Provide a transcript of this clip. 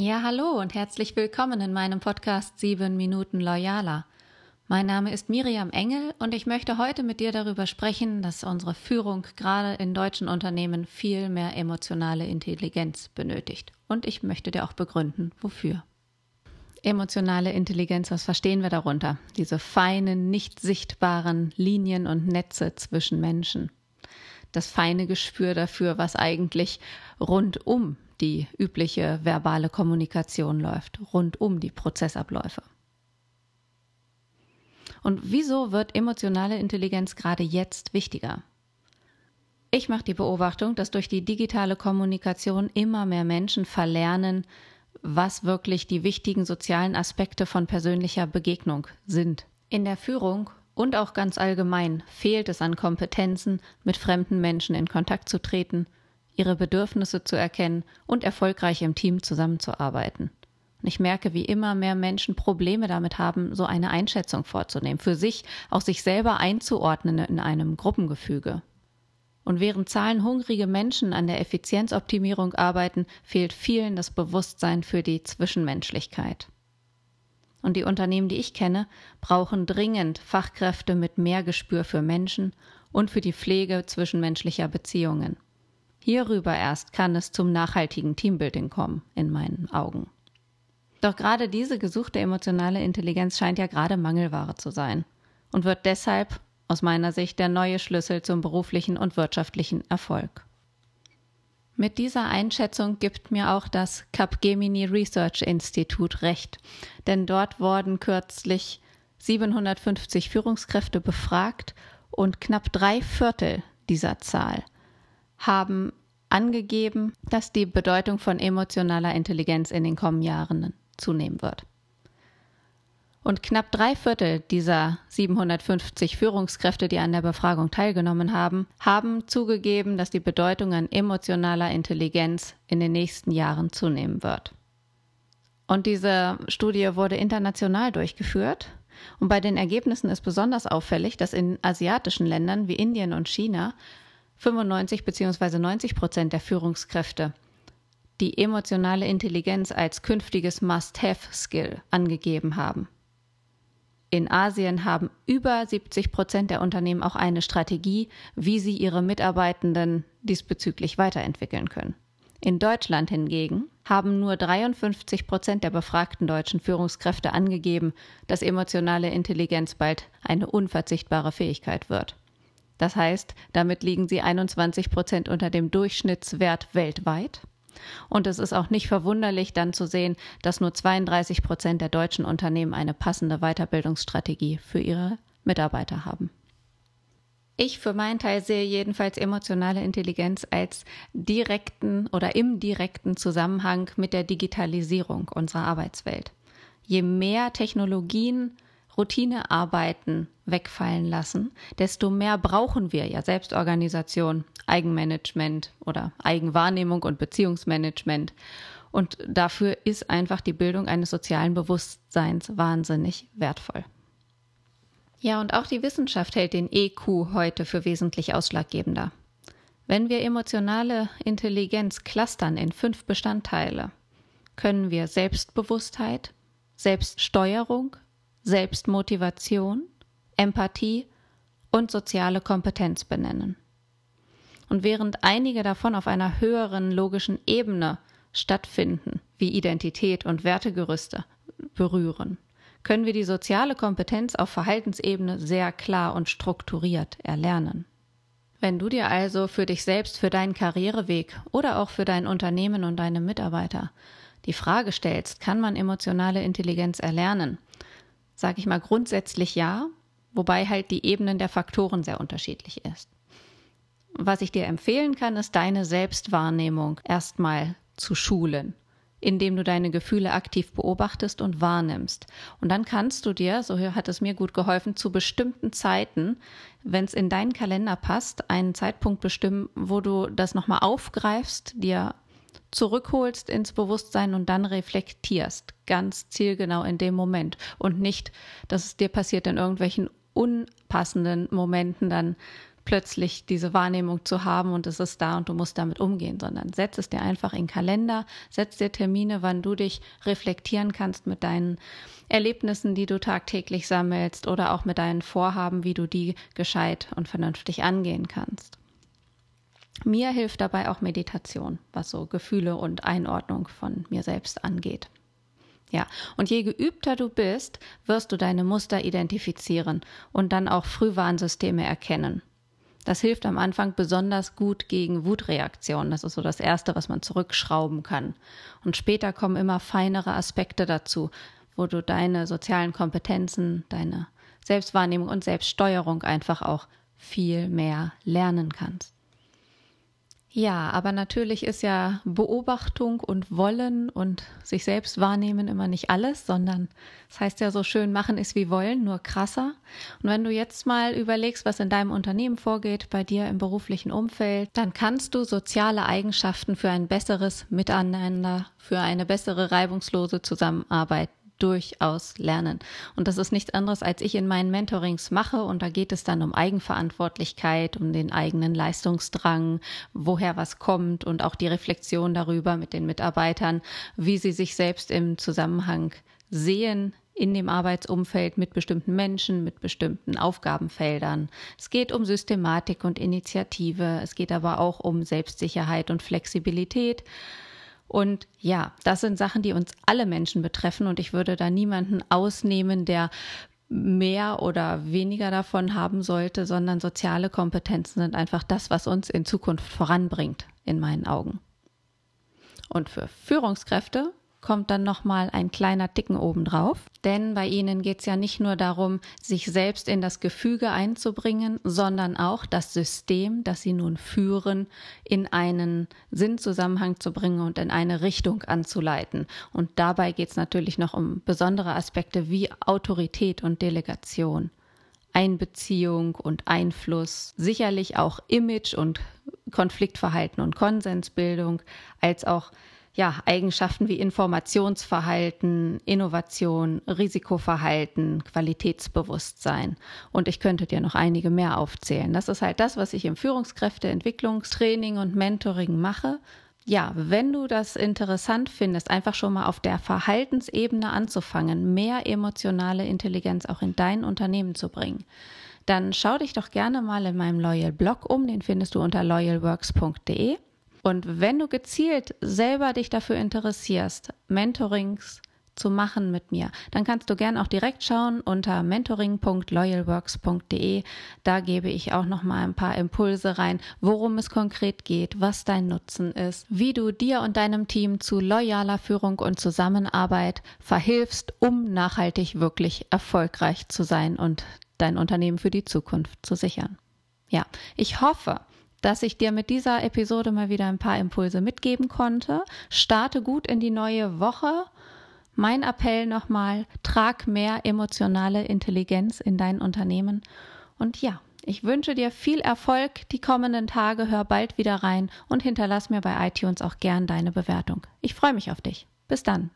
Ja, hallo und herzlich willkommen in meinem Podcast 7 Minuten Loyaler. Mein Name ist Miriam Engel und ich möchte heute mit dir darüber sprechen, dass unsere Führung gerade in deutschen Unternehmen viel mehr emotionale Intelligenz benötigt. Und ich möchte dir auch begründen, wofür. Emotionale Intelligenz, was verstehen wir darunter? Diese feinen, nicht sichtbaren Linien und Netze zwischen Menschen. Das feine Gespür dafür, was eigentlich rund um die übliche verbale Kommunikation läuft, rund um die Prozessabläufe. Und wieso wird emotionale Intelligenz gerade jetzt wichtiger? Ich mache die Beobachtung, dass durch die digitale Kommunikation immer mehr Menschen verlernen, was wirklich die wichtigen sozialen Aspekte von persönlicher Begegnung sind. In der Führung und auch ganz allgemein fehlt es an Kompetenzen, mit fremden Menschen in Kontakt zu treten, ihre Bedürfnisse zu erkennen und erfolgreich im Team zusammenzuarbeiten. Und ich merke, wie immer mehr Menschen Probleme damit haben, so eine Einschätzung vorzunehmen, für sich auch sich selber einzuordnen in einem Gruppengefüge. Und während zahlenhungrige Menschen an der Effizienzoptimierung arbeiten, fehlt vielen das Bewusstsein für die Zwischenmenschlichkeit. Und die Unternehmen, die ich kenne, brauchen dringend Fachkräfte mit mehr Gespür für Menschen und für die Pflege zwischenmenschlicher Beziehungen. Hierüber erst kann es zum nachhaltigen Teambuilding kommen, in meinen Augen. Doch gerade diese gesuchte emotionale Intelligenz scheint ja gerade Mangelware zu sein und wird deshalb aus meiner Sicht der neue Schlüssel zum beruflichen und wirtschaftlichen Erfolg. Mit dieser Einschätzung gibt mir auch das Capgemini Research Institute recht, denn dort wurden kürzlich 750 Führungskräfte befragt und knapp drei Viertel dieser Zahl haben angegeben, dass die Bedeutung von emotionaler Intelligenz in den kommenden Jahren zunehmen wird. Und knapp drei Viertel dieser 750 Führungskräfte, die an der Befragung teilgenommen haben, haben zugegeben, dass die Bedeutung an emotionaler Intelligenz in den nächsten Jahren zunehmen wird. Und diese Studie wurde international durchgeführt. Und bei den Ergebnissen ist besonders auffällig, dass in asiatischen Ländern wie Indien und China 95 bzw. 90 Prozent der Führungskräfte die emotionale Intelligenz als künftiges Must-Have-Skill angegeben haben. In Asien haben über 70 Prozent der Unternehmen auch eine Strategie, wie sie ihre Mitarbeitenden diesbezüglich weiterentwickeln können. In Deutschland hingegen haben nur 53 Prozent der befragten deutschen Führungskräfte angegeben, dass emotionale Intelligenz bald eine unverzichtbare Fähigkeit wird. Das heißt, damit liegen sie 21 Prozent unter dem Durchschnittswert weltweit. Und es ist auch nicht verwunderlich dann zu sehen, dass nur 32 Prozent der deutschen Unternehmen eine passende Weiterbildungsstrategie für ihre Mitarbeiter haben. Ich für meinen Teil sehe jedenfalls emotionale Intelligenz als direkten oder im direkten Zusammenhang mit der Digitalisierung unserer Arbeitswelt. Je mehr Technologien Routinearbeiten wegfallen lassen, desto mehr brauchen wir ja Selbstorganisation, Eigenmanagement oder Eigenwahrnehmung und Beziehungsmanagement. Und dafür ist einfach die Bildung eines sozialen Bewusstseins wahnsinnig wertvoll. Ja, und auch die Wissenschaft hält den EQ heute für wesentlich ausschlaggebender. Wenn wir emotionale Intelligenz clustern in fünf Bestandteile, können wir Selbstbewusstheit, Selbststeuerung, Selbstmotivation, Empathie und soziale Kompetenz benennen. Und während einige davon auf einer höheren logischen Ebene stattfinden, wie Identität und Wertegerüste berühren, können wir die soziale Kompetenz auf Verhaltensebene sehr klar und strukturiert erlernen. Wenn du dir also für dich selbst, für deinen Karriereweg oder auch für dein Unternehmen und deine Mitarbeiter die Frage stellst, kann man emotionale Intelligenz erlernen, sage ich mal grundsätzlich ja, wobei halt die Ebenen der Faktoren sehr unterschiedlich ist. Was ich dir empfehlen kann, ist deine Selbstwahrnehmung erstmal zu schulen, indem du deine Gefühle aktiv beobachtest und wahrnimmst. Und dann kannst du dir, so hat es mir gut geholfen, zu bestimmten Zeiten, wenn es in deinen Kalender passt, einen Zeitpunkt bestimmen, wo du das nochmal aufgreifst, dir zurückholst ins Bewusstsein und dann reflektierst, ganz zielgenau in dem Moment und nicht, dass es dir passiert in irgendwelchen unpassenden Momenten dann plötzlich diese Wahrnehmung zu haben und es ist da und du musst damit umgehen, sondern setz es dir einfach in Kalender, setz dir Termine, wann du dich reflektieren kannst mit deinen Erlebnissen, die du tagtäglich sammelst oder auch mit deinen Vorhaben, wie du die gescheit und vernünftig angehen kannst. Mir hilft dabei auch Meditation, was so Gefühle und Einordnung von mir selbst angeht. Ja, und je geübter du bist, wirst du deine Muster identifizieren und dann auch Frühwarnsysteme erkennen. Das hilft am Anfang besonders gut gegen Wutreaktionen. Das ist so das Erste, was man zurückschrauben kann. Und später kommen immer feinere Aspekte dazu, wo du deine sozialen Kompetenzen, deine Selbstwahrnehmung und Selbststeuerung einfach auch viel mehr lernen kannst. Ja, aber natürlich ist ja Beobachtung und Wollen und sich selbst wahrnehmen immer nicht alles, sondern es das heißt ja so schön, machen ist wie wollen, nur krasser. Und wenn du jetzt mal überlegst, was in deinem Unternehmen vorgeht, bei dir im beruflichen Umfeld, dann kannst du soziale Eigenschaften für ein besseres Miteinander, für eine bessere reibungslose Zusammenarbeit durchaus lernen. Und das ist nichts anderes, als ich in meinen Mentorings mache. Und da geht es dann um Eigenverantwortlichkeit, um den eigenen Leistungsdrang, woher was kommt und auch die Reflexion darüber mit den Mitarbeitern, wie sie sich selbst im Zusammenhang sehen in dem Arbeitsumfeld mit bestimmten Menschen, mit bestimmten Aufgabenfeldern. Es geht um Systematik und Initiative. Es geht aber auch um Selbstsicherheit und Flexibilität. Und ja, das sind Sachen, die uns alle Menschen betreffen und ich würde da niemanden ausnehmen, der mehr oder weniger davon haben sollte, sondern soziale Kompetenzen sind einfach das, was uns in Zukunft voranbringt, in meinen Augen. Und für Führungskräfte kommt dann nochmal ein kleiner Ticken obendrauf. Denn bei ihnen geht es ja nicht nur darum, sich selbst in das Gefüge einzubringen, sondern auch das System, das sie nun führen, in einen Sinnzusammenhang zu bringen und in eine Richtung anzuleiten. Und dabei geht es natürlich noch um besondere Aspekte wie Autorität und Delegation. Einbeziehung und Einfluss, sicherlich auch Image und Konfliktverhalten und Konsensbildung, als auch ja, Eigenschaften wie Informationsverhalten, Innovation, Risikoverhalten, Qualitätsbewusstsein. Und ich könnte dir noch einige mehr aufzählen. Das ist halt das, was ich im Führungskräfteentwicklungstraining und Mentoring mache. Ja, wenn du das interessant findest, einfach schon mal auf der Verhaltensebene anzufangen, mehr emotionale Intelligenz auch in dein Unternehmen zu bringen, dann schau dich doch gerne mal in meinem Loyal Blog um. Den findest du unter loyalworks.de. Und wenn du gezielt selber dich dafür interessierst, Mentorings zu machen mit mir, dann kannst du gern auch direkt schauen unter mentoring.loyalworks.de. Da gebe ich auch noch mal ein paar Impulse rein, worum es konkret geht, was dein Nutzen ist, wie du dir und deinem Team zu loyaler Führung und Zusammenarbeit verhilfst, um nachhaltig wirklich erfolgreich zu sein und dein Unternehmen für die Zukunft zu sichern. Ja, ich hoffe, dass ich dir mit dieser Episode mal wieder ein paar Impulse mitgeben konnte. Starte gut in die neue Woche. Mein Appell nochmal, trag mehr emotionale Intelligenz in dein Unternehmen. Und ja, ich wünsche dir viel Erfolg die kommenden Tage. Hör bald wieder rein und hinterlass mir bei iTunes auch gern deine Bewertung. Ich freue mich auf dich. Bis dann.